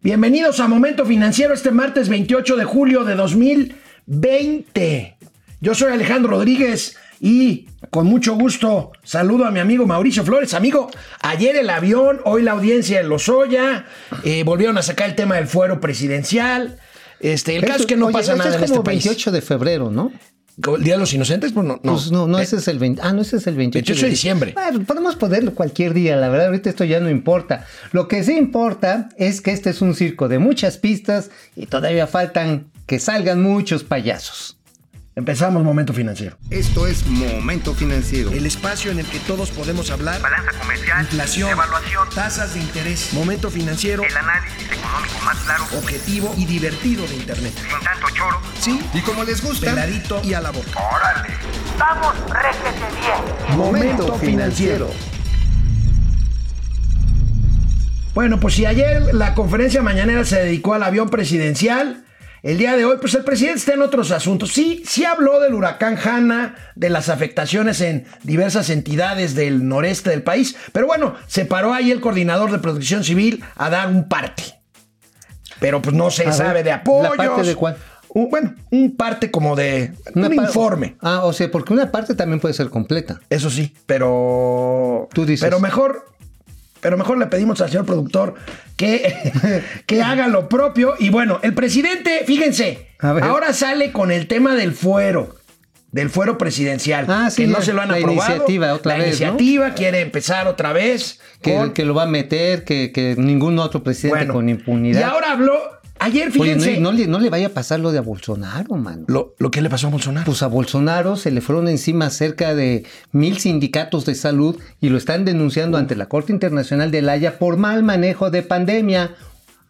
Bienvenidos a Momento Financiero este martes 28 de julio de 2020. Yo soy Alejandro Rodríguez y con mucho gusto saludo a mi amigo Mauricio Flores. Amigo, ayer el avión, hoy la audiencia en Lozoya, eh, volvieron a sacar el tema del fuero presidencial. Este, el caso es que no pasa nada es en este como país. 28 de febrero, ¿no? ¿El Día de los Inocentes? Pues no, no. Pues no, no, Eh, ese es el 20. Ah, no, ese es el 28, 28 de diciembre. Bueno, podemos ponerlo cualquier día, la verdad, ahorita esto ya no importa. Lo que sí importa es que este es un circo de muchas pistas y todavía faltan que salgan muchos payasos. Empezamos Momento Financiero. Esto es Momento Financiero. El espacio en el que todos podemos hablar. Balanza comercial, Inflación, evaluación, tasas de interés, momento financiero, el análisis económico más claro, objetivo y divertido de Internet. sin tanto choro. Sí, Y como les gusta, peladito y a la boca. ¡Órale! ¡Vamos, réjete bien! Momento financiero. Bueno, pues si ayer la conferencia mañanera se dedicó al avión presidencial, el día de hoy, pues el presidente está en otros asuntos. Sí, sí habló del huracán Hanna, de las afectaciones en diversas entidades del noreste del país, pero bueno, se paró ahí el coordinador de protección civil a dar un parte. Pero pues no se A sabe ver, de apoyos. ¿la parte de cuál? Un- bueno, un parte como de un Una informe. Ah, o sea, porque una parte también puede ser completa. Eso sí, pero. Tú dices. Pero mejor. Pero mejor le pedimos al señor productor que, que haga lo propio. Y bueno, el presidente, fíjense, ahora sale con el tema del fuero. Del fuero presidencial. Ah, sí, que no se lo han la aprobado. iniciativa otra la vez, ¿no? iniciativa quiere empezar otra vez. Que, con- que lo va a meter, que, que ningún otro presidente bueno, con impunidad. Y ahora habló. Ayer, Oye, fíjense. no, no le, no le vaya a pasar lo de a Bolsonaro, mano. lo, lo que le pasó a Bolsonaro. Pues a Bolsonaro se le fueron encima cerca de mil sindicatos de salud y lo están denunciando ante la Corte Internacional de La Haya por mal manejo de pandemia.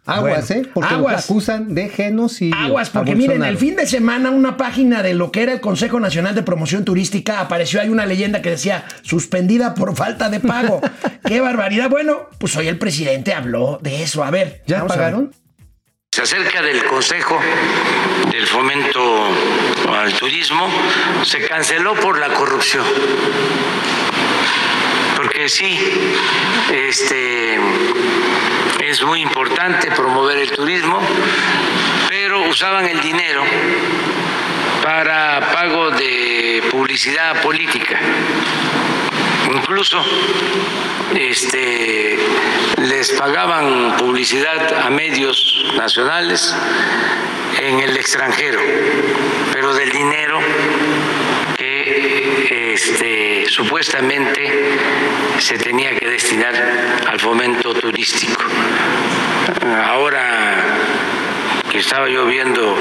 Aguas, Bueno, ¿eh? Porque lo aguas. acusan de genocidio. Aguas, a porque miren, el fin de semana una página de lo que era el Consejo Nacional de Promoción Turística apareció hay una leyenda que decía suspendida por falta de pago. ¡Qué barbaridad! Bueno, pues hoy el presidente habló de eso. A ver. ¿Ya a ver. Se acerca del Consejo del Fomento al Turismo, se canceló por la corrupción. Porque sí, este, es muy importante promover el turismo, pero usaban el dinero para pago de publicidad política. Incluso este, les pagaban publicidad a medios nacionales en el extranjero, pero del dinero que este, supuestamente se tenía que destinar al fomento turístico. Ahora que estaba yo viendo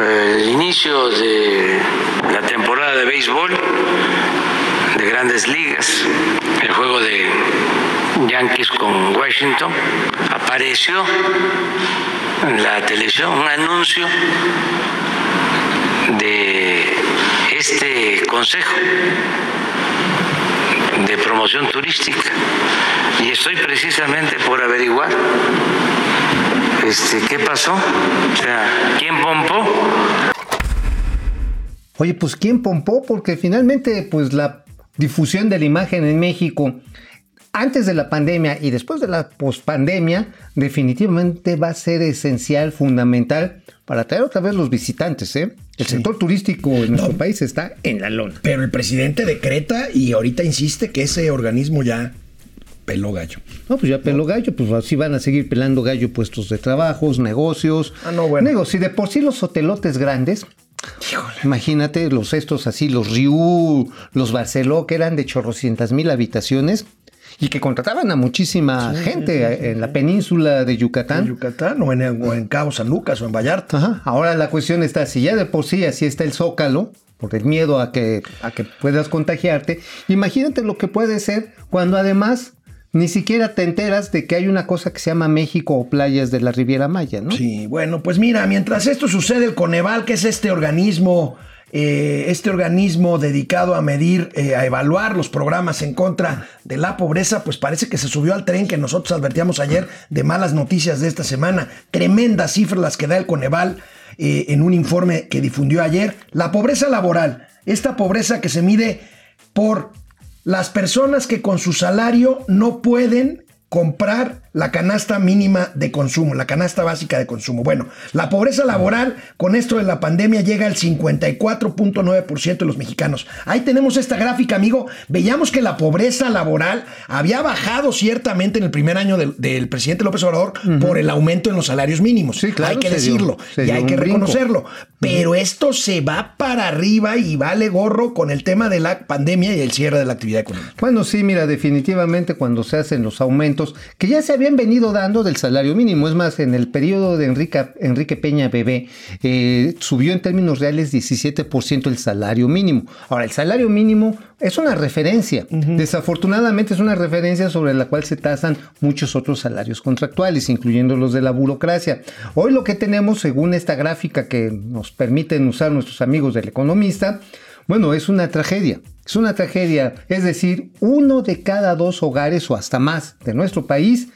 eh, el inicio de la temporada de béisbol, de grandes ligas, el juego de Yankees con Washington, apareció en la televisión un anuncio de este consejo de promoción turística. Y estoy precisamente por averiguar este, qué pasó, o sea, quién pompó Oye, pues ¿quién pompó? Porque finalmente, pues la difusión de la imagen en México antes de la pandemia y después de la pospandemia definitivamente va a ser esencial, fundamental para atraer otra vez los visitantes. ¿eh? El sector turístico en nuestro país está en la lona. Pero el presidente decreta y ahorita insiste que ese organismo ya peló gallo. No, pues ya peló gallo, pues así van a seguir pelando gallo puestos de trabajos, negocios. Ah, no, bueno. Digo, si de por sí los hotelotes grandes, imagínate los estos así, los Riu, los Barceló, que eran de chorrocientas mil habitaciones y que contrataban a muchísima gente en la península de En Yucatán. Yucatán o en, o en Cabo San Lucas o en Vallarta. Ajá. Ahora la cuestión está, si ya de por sí así está el zócalo, por el miedo a que, a que puedas contagiarte, imagínate lo que puede ser cuando además ni siquiera te enteras de que hay una cosa que se llama México o playas de la Riviera Maya, ¿no? Sí, bueno, pues mira, mientras esto sucede, el Coneval, que es este organismo, eh, este organismo dedicado a medir, eh, a evaluar los programas en contra de la pobreza, pues parece que se subió al tren que nosotros advertíamos ayer de malas noticias de esta semana. Tremendas cifras las que da el Coneval eh, en un informe que difundió ayer. La pobreza laboral, esta pobreza que se mide por las personas que con su salario no pueden comprar la canasta mínima de consumo, la canasta básica de consumo. Bueno, la pobreza laboral con esto de la pandemia llega al 54.9% de los mexicanos. Ahí tenemos esta gráfica, amigo. Veíamos que la pobreza laboral había bajado ciertamente en el primer año del, del presidente López Obrador por el aumento en los salarios mínimos. Sí, claro, hay que dio- decirlo y hay que brinco. reconocerlo. Pero esto se va para arriba y vale gorro con el tema de la pandemia y el cierre de la actividad económica. Bueno, sí, mira, definitivamente cuando se hacen los aumentos que ya se habían venido dando del salario mínimo, es más, en el periodo de Enrique, Enrique Peña Bebé, eh, subió en términos reales 17% el salario mínimo. Ahora, el salario mínimo es una referencia. Desafortunadamente es una referencia sobre la cual se tasan muchos otros salarios contractuales, incluyendo los de la burocracia. Hoy lo que tenemos, según esta gráfica que nos permiten usar nuestros amigos del economista, bueno, es una tragedia. Es una tragedia. Es decir, uno de cada dos hogares o hasta más de nuestro país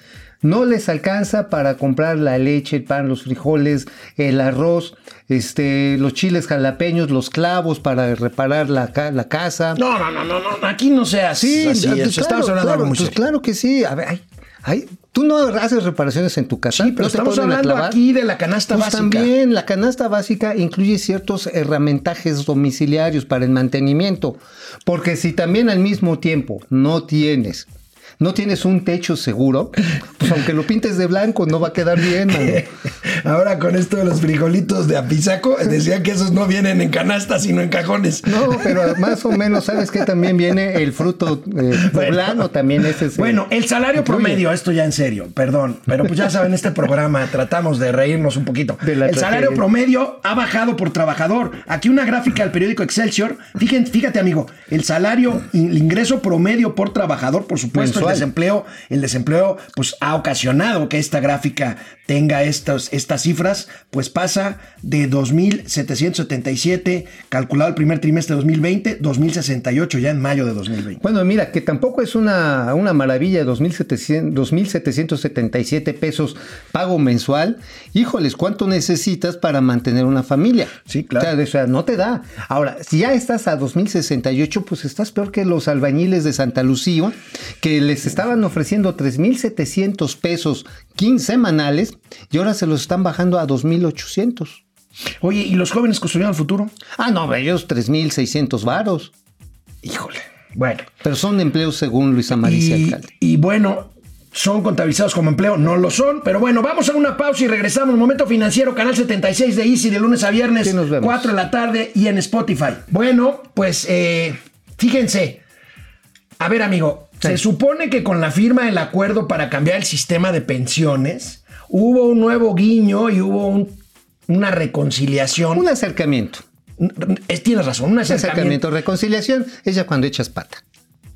no les alcanza para comprar la leche, el pan, los frijoles, el arroz, este, los chiles jalapeños, los clavos para reparar la, ca- la casa. No, no, no, no, no, aquí no seas Sí, así. claro, estamos hablando de claro, muy pues claro que sí. A ver, ay, ay, tú no haces reparaciones en tu casa. Sí, pero ¿No estamos hablando aquí de la canasta Pues básica. también la canasta básica incluye ciertos herramientajes domiciliarios para el mantenimiento. Porque si también al mismo tiempo no tienes, no tienes un techo seguro, pues aunque lo pintes de blanco no va a quedar bien. Ahora con esto de los frijolitos de apizaco, decían que esos no vienen en canastas, sino en cajones. No, pero más o menos, ¿sabes que También viene el fruto eh, poblano, también ese se- Bueno, el salario incluye. promedio, esto ya en serio, perdón, pero pues ya saben, este programa tratamos de reírnos un poquito. El salario promedio ha bajado por trabajador. Aquí una gráfica del periódico Excelsior. Fíjense, fíjate, amigo, el salario, el ingreso promedio por trabajador, por supuesto, el desempleo, el desempleo, pues ha ocasionado que esta gráfica tenga estos, estas cifras, pues pasa de 2.777 calculado el primer trimestre de 2020, 2.068 ya en mayo de 2020. Bueno, mira, que tampoco es una, una maravilla, 2.700 2.777 pesos pago mensual. Híjoles, ¿cuánto necesitas para mantener una familia? Sí, claro. O sea, o sea, no te da. Ahora, si ya estás a 2.068, pues estás peor que los albañiles de Santa Lucía, que les estaban ofreciendo 3.700 pesos quincenales y ahora se los están bajando a 2.800. Oye, ¿y los jóvenes construyeron el futuro? Ah, no, ellos 3.600 varos. Híjole. Bueno. Pero son empleos según Luisa Maricia, Y, alcalde. y bueno, ¿son contabilizados como empleo? No lo son, pero bueno, vamos a una pausa y regresamos. Momento financiero, canal 76 de Easy de lunes a viernes, Sí, nos vemos. 4 de la tarde y en Spotify. Bueno, pues eh, fíjense. A ver, amigo, Sí. se supone que con la firma del acuerdo para cambiar el sistema de pensiones, hubo un nuevo guiño y hubo un- una reconciliación. Un acercamiento. Es- tienes razón, un Un acercamiento. acercamiento, reconciliación, es ya cuando echas pata.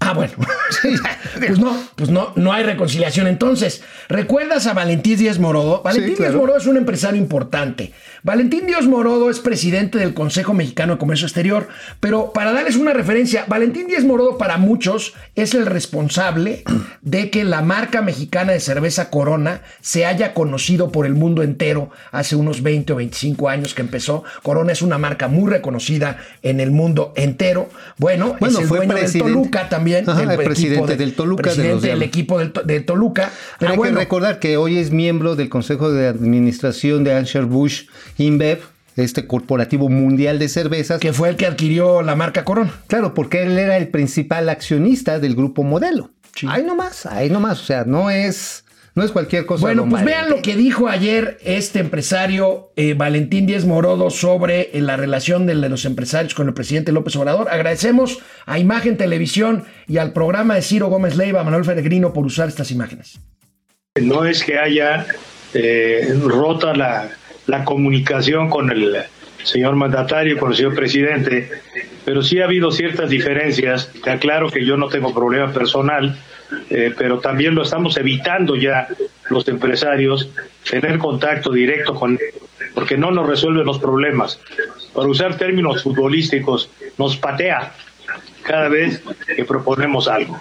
Ah, bueno. pues no, pues no, no hay reconciliación. Entonces, ¿recuerdas a Valentín Díaz Morodo? Valentín claro. Díaz Morodo es un empresario importante. Valentín Díaz Morodo es presidente del Consejo Mexicano de Comercio Exterior, pero para darles una referencia, Valentín Díaz Morodo para muchos es el responsable de que la marca mexicana de cerveza Corona se haya conocido por el mundo entero hace unos 20 o 25 años que empezó. Corona es una marca muy reconocida en el mundo entero. Bueno, Bueno, es el fue dueño del. Toluca también. Ajá, el presidente de- del Toluca, de los Presidente del equipo del de Toluca. Pero Hay bueno, que recordar que hoy es miembro del Consejo de Administración de Anheuser-Busch InBev, este corporativo mundial de cervezas. que fue el que adquirió la marca Corona. Claro, porque él era el principal accionista del grupo Modelo. Ahí nomás, ahí nomás. O sea, no es, no es cualquier cosa. Bueno, pues vean lo que dijo ayer este empresario eh, Valentín Díez Morodo sobre eh, la relación de los empresarios con el presidente López Obrador. Agradecemos a Imagen Televisión y al programa de Ciro Gómez Leiva, Manuel Peregrino, por usar estas imágenes. no es que haya eh, rota la, la comunicación con el señor mandatario con el señor presidente, pero sí ha habido ciertas diferencias. Te aclaro que yo no tengo problema personal, eh, pero también lo estamos evitando ya los empresarios, tener contacto directo con porque no nos resuelven los problemas. Para usar términos futbolísticos, nos patea cada vez que proponemos algo.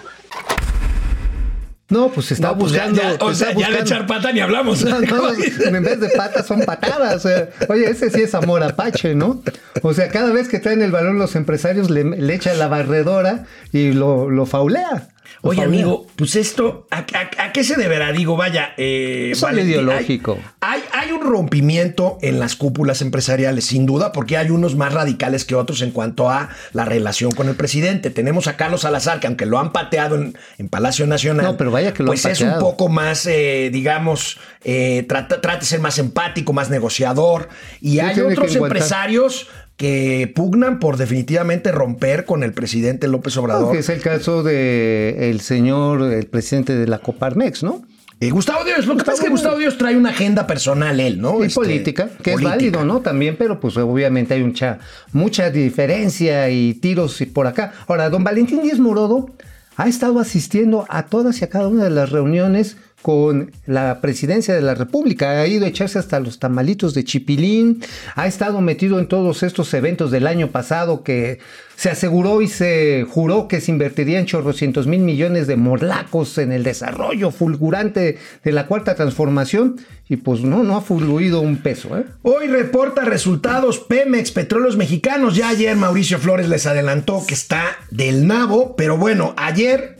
No, pues está No, pues ya- buscando. ya, o está sea, ya de echar pata ni hablamos. No, no, en vez de patas son patadas. o oye, ese sí es amor apache, ¿no? O sea, cada vez que traen el balón los empresarios le, le echa la barredora y lo, lo faulea. Oye, amigo, pues esto, ¿a, a- a qué se deberá? Digo, vaya, eh, Es algo ideológico. Hay, hay, hay un rompimiento en las cúpulas empresariales, sin duda, porque hay unos más radicales que otros en cuanto a la relación con el presidente. Tenemos a Carlos Salazar, que aunque lo han pateado en, en Palacio Nacional, No, pero vaya que lo pues han es un poco más, eh, digamos, eh, trata, trata de ser más empático, más negociador. Y Sí, hay otros empresarios que pugnan por definitivamente romper con el presidente López Obrador. Que es el caso de el señor, el presidente de la Coparmex, ¿no? Eh, Gustavo Díaz, lo que pasa es que. Gustavo Díaz trae una agenda personal, él, ¿no? Y Este, política, que política. es válido, ¿no? También, pero pues obviamente hay mucha, mucha diferencia y tiros y por acá. Ahora, don Valentín Díaz Morodo ha estado asistiendo a todas y a cada una de las reuniones con la presidencia de la República. Ha ido a echarse hasta los tamalitos de Chipilín. Ha estado metido en todos estos eventos del año pasado que se aseguró y se juró que se invertirían chorrocientos mil millones de morlacos en el desarrollo fulgurante de la cuarta transformación. Y pues no, no ha fluido un peso, ¿eh? Hoy reporta resultados Pemex, Petróleos Mexicanos. Ya ayer Mauricio Flores les adelantó que está del nabo, pero bueno, ayer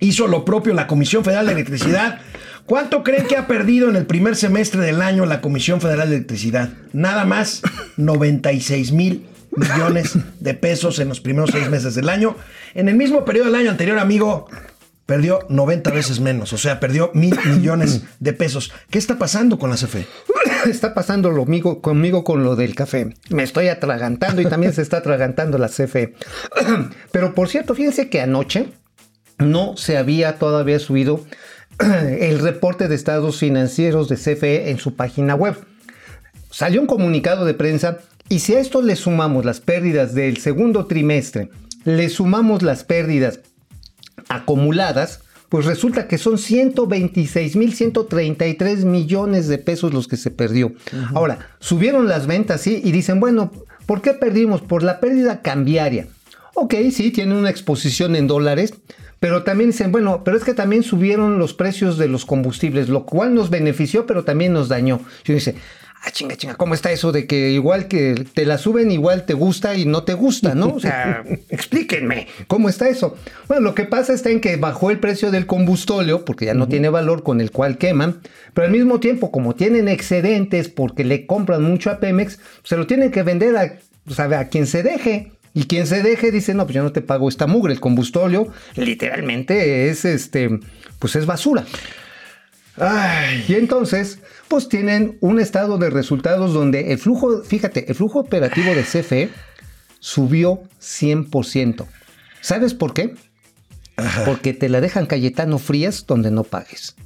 hizo lo propio la Comisión Federal de Electricidad. ¿Cuánto creen que ha perdido en el primer semestre del año la Comisión Federal de Electricidad? Nada más 96 mil millones de pesos en los primeros seis meses del año. En el mismo periodo del año anterior, amigo, perdió 90 veces menos. O sea, perdió mil millones de pesos. ¿Qué está pasando con la? CFE? Está pasando lo migo- conmigo con lo del café. Me estoy atragantando y también se está atragantando la CFE. Pero por cierto, fíjense que anoche no se había todavía subido el reporte de estados financieros de CFE en su página web. Salió un comunicado de prensa y si a esto le sumamos las pérdidas del segundo trimestre, le sumamos las pérdidas acumuladas, pues resulta que son 126.133 millones de pesos los que se perdió. Ahora, subieron las ventas, sí, y dicen, bueno, ¿por qué perdimos? Por la pérdida cambiaria. Ok, sí, tienen una exposición en dólares, pero también dicen, bueno, pero es que también subieron los precios de los combustibles, lo cual nos benefició, pero también nos dañó. Y uno dice, ah, chinga, chinga, ¿cómo está eso de que igual que te la suben, igual te gusta y no te gusta, ¿no? O sea, explíquenme, ¿cómo está eso? Bueno, lo que pasa está en que bajó el precio del combustóleo, porque ya no tiene valor con el cual queman, pero al mismo tiempo, como tienen excedentes porque le compran mucho a Pemex, se lo tienen que vender a, pues, a, a quien se deje. Y quien se deje dice, no, pues yo no te pago esta mugre. El combustóleo literalmente es este, pues es basura. Ay, Y entonces, pues tienen un estado de resultados donde el flujo, fíjate, el flujo operativo de CFE subió 100%. ¿Sabes por qué? Porque te la dejan Cayetano Frías donde no pagues.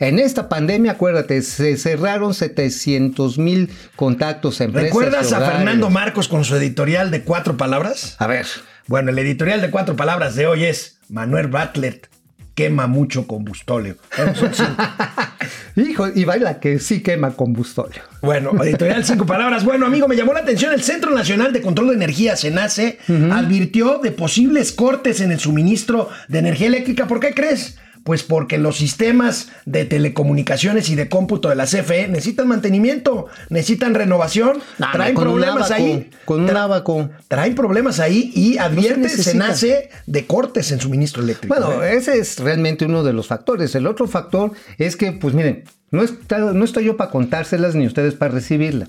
En esta pandemia, acuérdate, se cerraron 700 mil contactos empresas. ¿Recuerdas a. Fernando Marcos con su editorial de cuatro palabras? A ver, Bueno, el editorial de cuatro palabras de hoy es Manuel Bartlett quema mucho combustóleo. Hijo, y baila que sí quema combustóleo. Bueno, editorial cinco palabras. Bueno, amigo, me llamó la atención. El Centro Nacional de Control de Energía, SENACE, advirtió de posibles cortes en el suministro de energía eléctrica. ¿Por qué crees? Pues porque los sistemas de telecomunicaciones y de cómputo de la CFE necesitan mantenimiento, necesitan renovación, No, traen con un problemas abaco, ahí. con un abaco. Traen problemas ahí y advierte necesita. SENACE de cortes en suministro eléctrico. Bueno, ¿eh? ese es realmente uno de los factores. El otro factor es que, pues miren, no, está- no estoy yo para contárselas ni ustedes para recibirlas,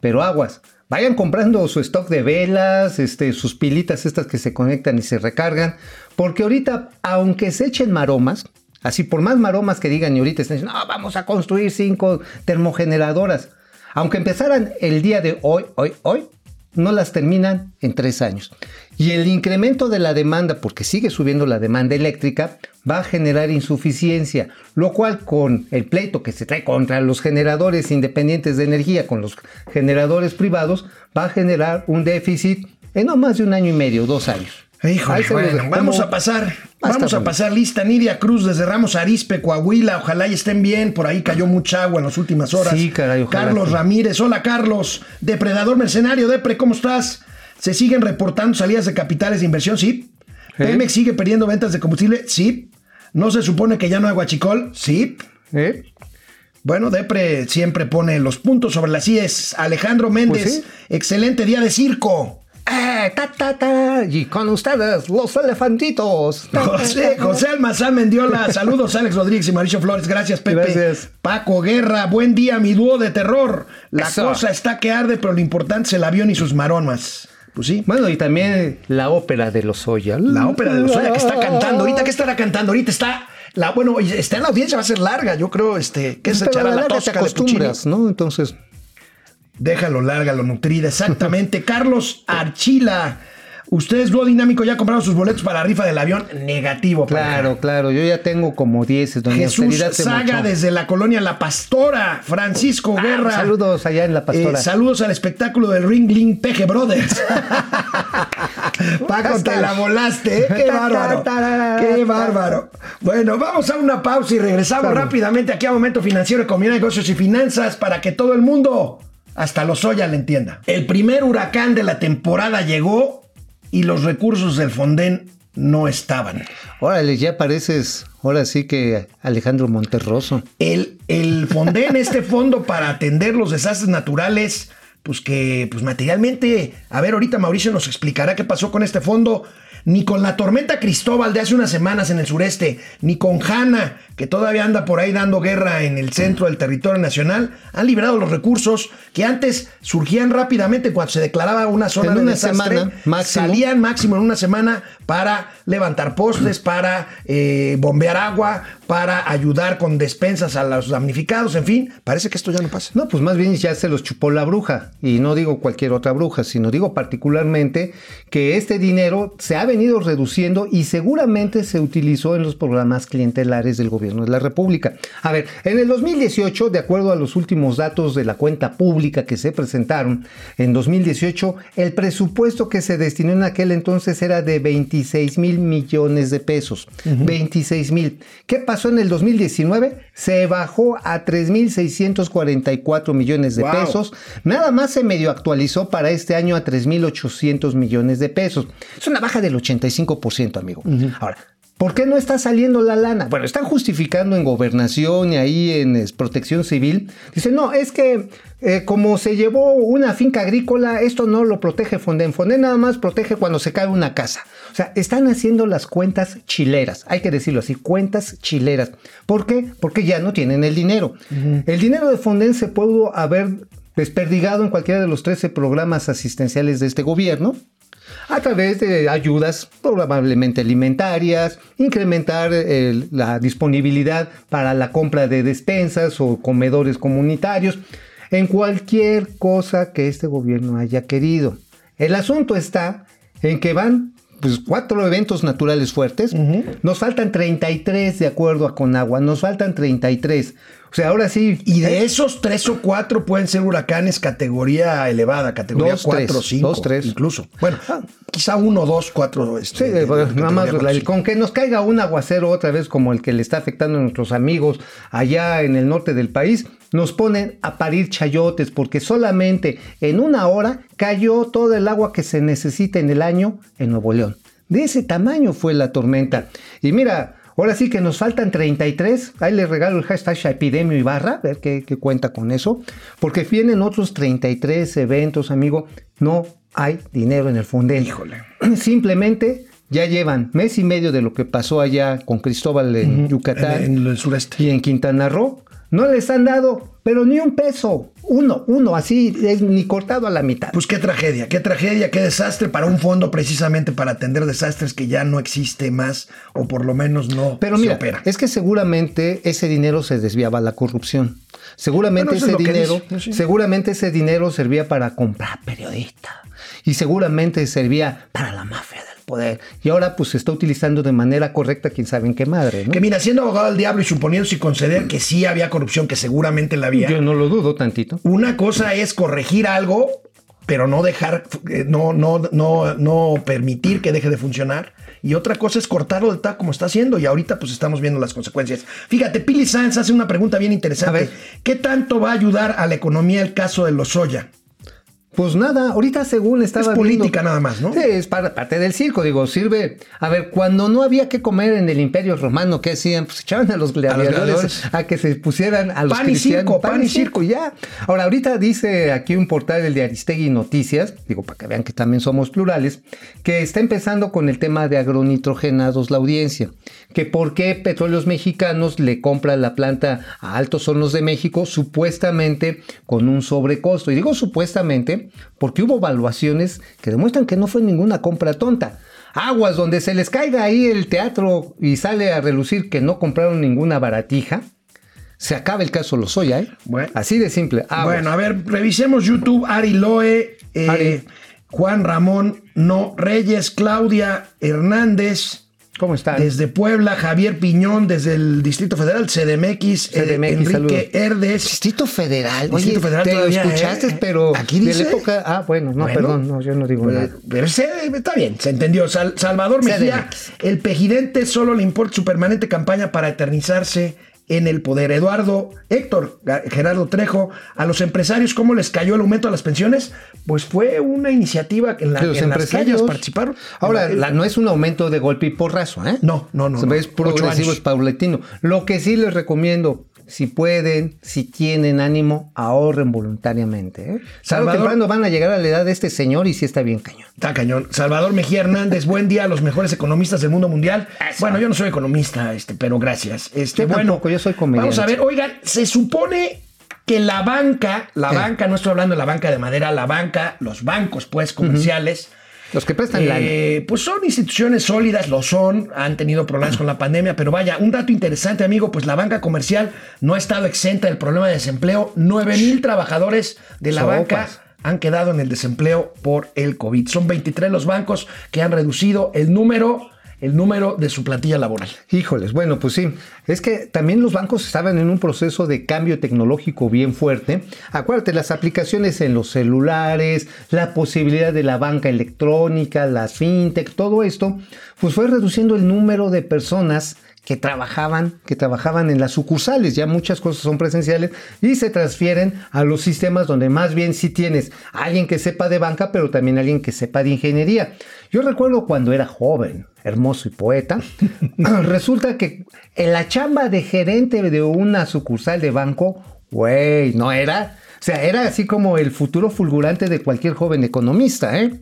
pero aguas. Vayan comprando su stock de velas, este, sus pilitas estas que se conectan y se recargan, porque ahorita, aunque se echen maromas, así por más maromas que digan y ahorita están diciendo, no, vamos a construir cinco termogeneradoras, aunque empezaran el día de hoy, hoy, hoy, no las terminan en tres años. Y el incremento de la demanda, porque sigue subiendo la demanda eléctrica, va a generar insuficiencia, lo cual con el pleito que se trae contra los generadores independientes de energía, con los generadores privados, va a generar un déficit en no más de un año y medio, dos años. Híjole, bueno, vamos a pasar, vamos a pasar lista. Nidia Cruz desde Ramos Arispe, Coahuila, ojalá y estén bien. Por ahí cayó mucha agua en las últimas horas. Sí, caray, ojalá Carlos que- Ramírez, hola Carlos, depredador mercenario, Depre, ¿cómo estás? ¿Se siguen reportando salidas de capitales de inversión? Sí. Pemex sigue perdiendo ventas de combustible? Sí. ¿No se supone que ya no hay guachicol? Sí. ¿Eh? Bueno, Depre siempre pone los puntos sobre las IES. Alejandro Méndez, Pues sí. excelente día de circo. ¡Eh, ta, ta, ta! Y con ustedes, los elefantitos. José. José Almazán Mendiola, saludos Alex Rodríguez y Mauricio Flores, gracias Pepe. Gracias. Paco Guerra, buen día, mi dúo de terror. La Eso. cosa está que arde, pero lo importante es el avión y sus maromas. Pues sí. Bueno, y también la ópera de los Oya. La ópera de los Oya que está cantando. Ahorita, ¿qué estará cantando? Ahorita está. La, bueno, está en la audiencia, va a ser larga, yo creo, este, que se echará la la te tosca de ¿no? Entonces, Déjalo larga, lo nutrida, exactamente. Carlos Archila, ustedes, dúo dinámico, ya compraron sus boletos para la rifa del avión. Negativo, claro, claro. Yo ya tengo como 10. Doña Jesús Saga mochó. desde la colonia La Pastora, Francisco Ah, Guerra. saludos allá en La Pastora. Eh, saludos al espectáculo del Ringling Peje Brothers. Paco, te la volaste, ¿eh? Qué bárbaro. Qué bárbaro. Bueno, vamos a una pausa y regresamos rápidamente aquí a Momento Financiero, Economía, Negocios y Finanzas para que todo el mundo, hasta los Oya, le entienda. El primer huracán de la temporada llegó y los recursos del Fonden no estaban. Órale, ya pareces, ahora sí que Alejandro Monterroso. El, el Fonden, este fondo para atender los desastres naturales, pues que pues materialmente, a ver, ahorita Mauricio nos explicará qué pasó con este fondo, ni con la tormenta Cristóbal de hace unas semanas en el sureste, ni con Hanna, que todavía anda por ahí dando guerra en el centro del territorio nacional, han liberado los recursos que antes surgían rápidamente cuando se declaraba una zona En de una desastre, semana, máximo. salían máximo en una semana para levantar postes, para eh, bombear agua, para ayudar con despensas a los damnificados, en fin, parece que esto ya no pasa. No, pues más bien ya se los chupó la bruja. Y no digo cualquier otra bruja, sino digo particularmente que este dinero se ha venido reduciendo y seguramente se utilizó en los programas clientelares del gobierno de la República. A ver, en el 2018, de acuerdo a los últimos datos de la cuenta pública que se presentaron, en 2018 el presupuesto que se destinó en aquel entonces era de 26 mil millones de pesos. 26 mil. ¿Qué pasó en el 2019? Se bajó a 3 mil 644 millones de Wow. pesos. Nada más se medio actualizó para este año a 3 mil 800 millones de pesos. Es una baja del 85%, amigo. Ahora, ¿Por qué no está saliendo la lana? Bueno, están justificando en gobernación y ahí en es, protección civil. Dicen, no, es que eh, como se llevó una finca agrícola, esto no lo protege Fonden. Fonden nada más protege cuando se cae una casa. O sea, están haciendo las cuentas chileras. Hay que decirlo así, cuentas chileras. ¿Por qué? Porque ya no tienen el dinero. El dinero de Fonden se pudo haber desperdigado en cualquiera de los 13 programas asistenciales de este gobierno a través de ayudas probablemente alimentarias, incrementar eh, la disponibilidad para la compra de despensas o comedores comunitarios, en cualquier cosa que este gobierno haya querido. El asunto está en que van pues, cuatro eventos naturales fuertes, nos faltan 33 de acuerdo a Conagua, nos faltan 33. O sea, ahora sí. Y de esos tres o cuatro pueden ser huracanes categoría elevada, categoría Dos, 4 o tres. 5. Dos, tres. Incluso. Bueno, quizá uno, dos, cuatro. Sí, Este, de- bueno, de nada más cuatro, cinco. con que nos caiga un aguacero otra vez como el que le está afectando a nuestros amigos allá en el norte del país, nos ponen a parir chayotes porque solamente en una hora cayó todo el agua que se necesita en el año en Nuevo León. De ese tamaño fue la tormenta. Y mira, ahora sí que nos faltan 33. Ahí les regalo el hashtag epidemio Ibarra, a ver qué, qué cuenta con eso. Porque vienen otros 33 eventos, amigo. No hay dinero en el Fonden. Híjole. Simplemente ya llevan mes y medio de lo que pasó allá con Cristóbal en Yucatán En, en el sureste. y en Quintana Roo. No les han dado, pero ni un peso. Uno, uno, así, ni cortado a la mitad. Pues qué tragedia, qué tragedia, qué desastre para un fondo precisamente para atender desastres que ya no existe más o por lo menos no Pero se mira, opera. es que seguramente ese dinero se desviaba a la corrupción. Seguramente es ese dinero, sí. seguramente ese dinero servía para comprar periodistas y seguramente servía para la mafia del poder. Y ahora pues se está utilizando de manera correcta, quién sabe en qué madre, ¿no? Que mira, siendo abogado del diablo y suponiendo y conceder que sí había corrupción, que seguramente la había. Yo no lo dudo tantito. Una cosa es corregir algo, pero no dejar, eh, no, no, no, no permitir que deje de funcionar. Y otra cosa es cortarlo del taco como está haciendo. Y ahorita pues estamos viendo las consecuencias. Fíjate, Pili Sanz hace una pregunta bien interesante. ¿Qué tanto va a ayudar a la economía el caso de los soya? Pues nada, ahorita según estaba Es política viendo- nada más, ¿no? Sí, es parte del circo, digo, sirve. A ver, cuando no había que comer en el Imperio Romano, ¿qué hacían? Pues echaban a los gladiadores a, gladiadores. que se pusieran a los Pan y cristianos. circo, pan y circo. ya. Ahora, ahorita dice aquí un portal, el de Aristegui Noticias, digo, para que vean que también somos plurales, que está empezando con el tema de agronitrogenados la audiencia. Que por qué Petróleos Mexicanos le compra la planta a Altos Hornos de México supuestamente con un sobrecosto. Y digo supuestamente porque hubo evaluaciones que demuestran que no fue ninguna compra tonta. Aguas donde se les caiga ahí el teatro y sale a relucir que no compraron ninguna baratija. Se acaba el caso Lozoya, ¿eh? Bueno. Así de simple. Aguas. Bueno, a ver, revisemos YouTube. Ari Loe, eh, Ari. Juan Ramón No Reyes, Claudia Hernández. ¿Cómo están? Desde Puebla, Javier Piñón, desde el Distrito Federal, CDMX, eh, Enrique saludos. Herdes. Distrito Federal. Distrito Oye, Federal te todavía, escuchaste, ¿eh? pero Aquí de dice. la época. Ah, bueno, no, Bueno, perdón, no, yo no digo pues, nada. Pero está bien, se entendió. Sal- Salvador Mejía, CDMX. el pejidente solo le importa su permanente campaña para eternizarse en el poder. Eduardo, Héctor, Gerardo Trejo, a los empresarios, ¿cómo les cayó el aumento a las pensiones? Pues fue una iniciativa en la, De los en las que empresarios participaron. Ahora, En la- la- no es un aumento de golpe y porrazo, ¿eh? No, no, no, no. Es Ocho progresivo, es paulatino. Lo que sí les recomiendo, si pueden, si tienen ánimo, ahorren voluntariamente. ¿eh? Salvador, temprano van a llegar a la edad de este señor y sí está bien cañón. Está cañón. Salvador Mejía Hernández, buen día a los mejores economistas del mundo mundial. Bueno, yo no soy economista, este, pero gracias. Este, Yo bueno, tampoco, yo soy comediante. Vamos a ver, oigan, se supone que la banca, la Eh. banca, no estoy hablando de la banca de madera, la banca, los bancos, pues, comerciales. Los que prestan lana. Eh, pues son instituciones sólidas, lo son, han tenido problemas con la pandemia, pero vaya, un dato interesante, amigo, pues la banca comercial no ha estado exenta del problema de desempleo. 9 mil trabajadores de la Sopas. banca han quedado en el desempleo por el COVID. Son 23 los bancos que han reducido el número, el número de su plantilla laboral. Híjoles, bueno, pues sí. Es que también los bancos estaban en un proceso de cambio tecnológico bien fuerte. Acuérdate, las aplicaciones en los celulares, la posibilidad de la banca electrónica, las fintech, todo esto, pues fue reduciendo el número de personas que trabajaban, que trabajaban en las sucursales, ya muchas cosas son presenciales y se transfieren a los sistemas donde más bien sí tienes alguien que sepa de banca, pero también alguien que sepa de ingeniería. Yo recuerdo cuando era joven, hermoso y poeta, resulta que en la chamba de gerente de una sucursal de banco, güey, no era, o sea, era así como el futuro fulgurante de cualquier joven economista, ¿eh?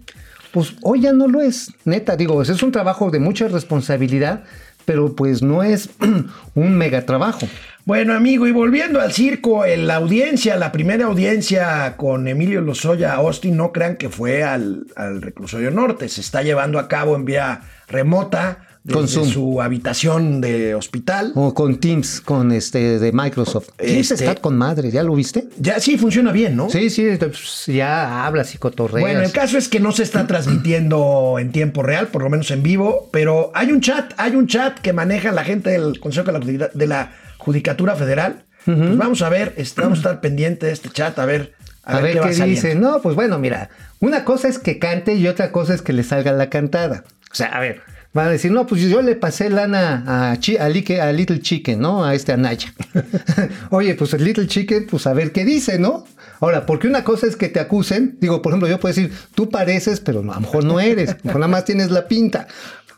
Pues hoy ya no lo es, neta, digo, es un trabajo de mucha responsabilidad, pero pues no es un mega trabajo. Bueno, amigo, y volviendo al circo, en la audiencia, la primera audiencia con Emilio Lozoya Austin, no crean que fue al, al reclusorio norte, se está llevando a cabo en vía remota desde Con su habitación de hospital. O con Teams, con este de Microsoft. Teams Este- está con madre, ¿ya lo viste? Ya sí funciona bien, ¿no? Sí, sí, pues, ya hablas y cotorreas. Bueno, el caso es que no se está transmitiendo en tiempo real, por lo menos en vivo, pero hay un chat, hay un chat que maneja la gente del Consejo de la, de la Judicatura Federal. Pues vamos a ver, est- vamos a estar pendiente de este chat, a ver, A, ver, qué dice. No, pues bueno, mira, una cosa es que cante y otra cosa es que le salga la cantada. O sea, a ver, van a decir, no, pues yo le pasé lana a, Chi- a, Little Chicken, ¿no? A este Anaya. Oye, pues el Little Chicken, pues a ver qué dice, ¿no? Ahora, porque una cosa es que te acusen, digo, por ejemplo, yo puedo decir, tú pareces, pero a lo mejor no eres, nada más tienes la pinta.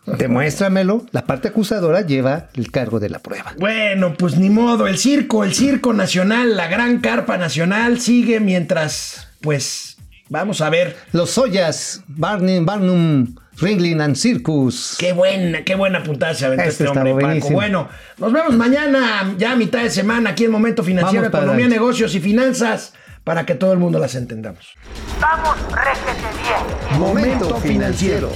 Demuéstramelo, la parte acusadora lleva el cargo de la prueba. Bueno, pues ni modo, el circo, el circo nacional, la gran carpa nacional sigue mientras, pues, vamos a ver. Los Soyas, Barnum, Barnum, Ringling and Circus. Qué buena, qué buena puntada se aventó Este este hombre, Paco. buenísimo. Bueno, nos vemos mañana, ya a mitad de semana, aquí en Momento Financiero, Economía, adelante. Negocios y Finanzas, para que todo el mundo las entendamos. Vamos, réjete bien. Momento Financiero.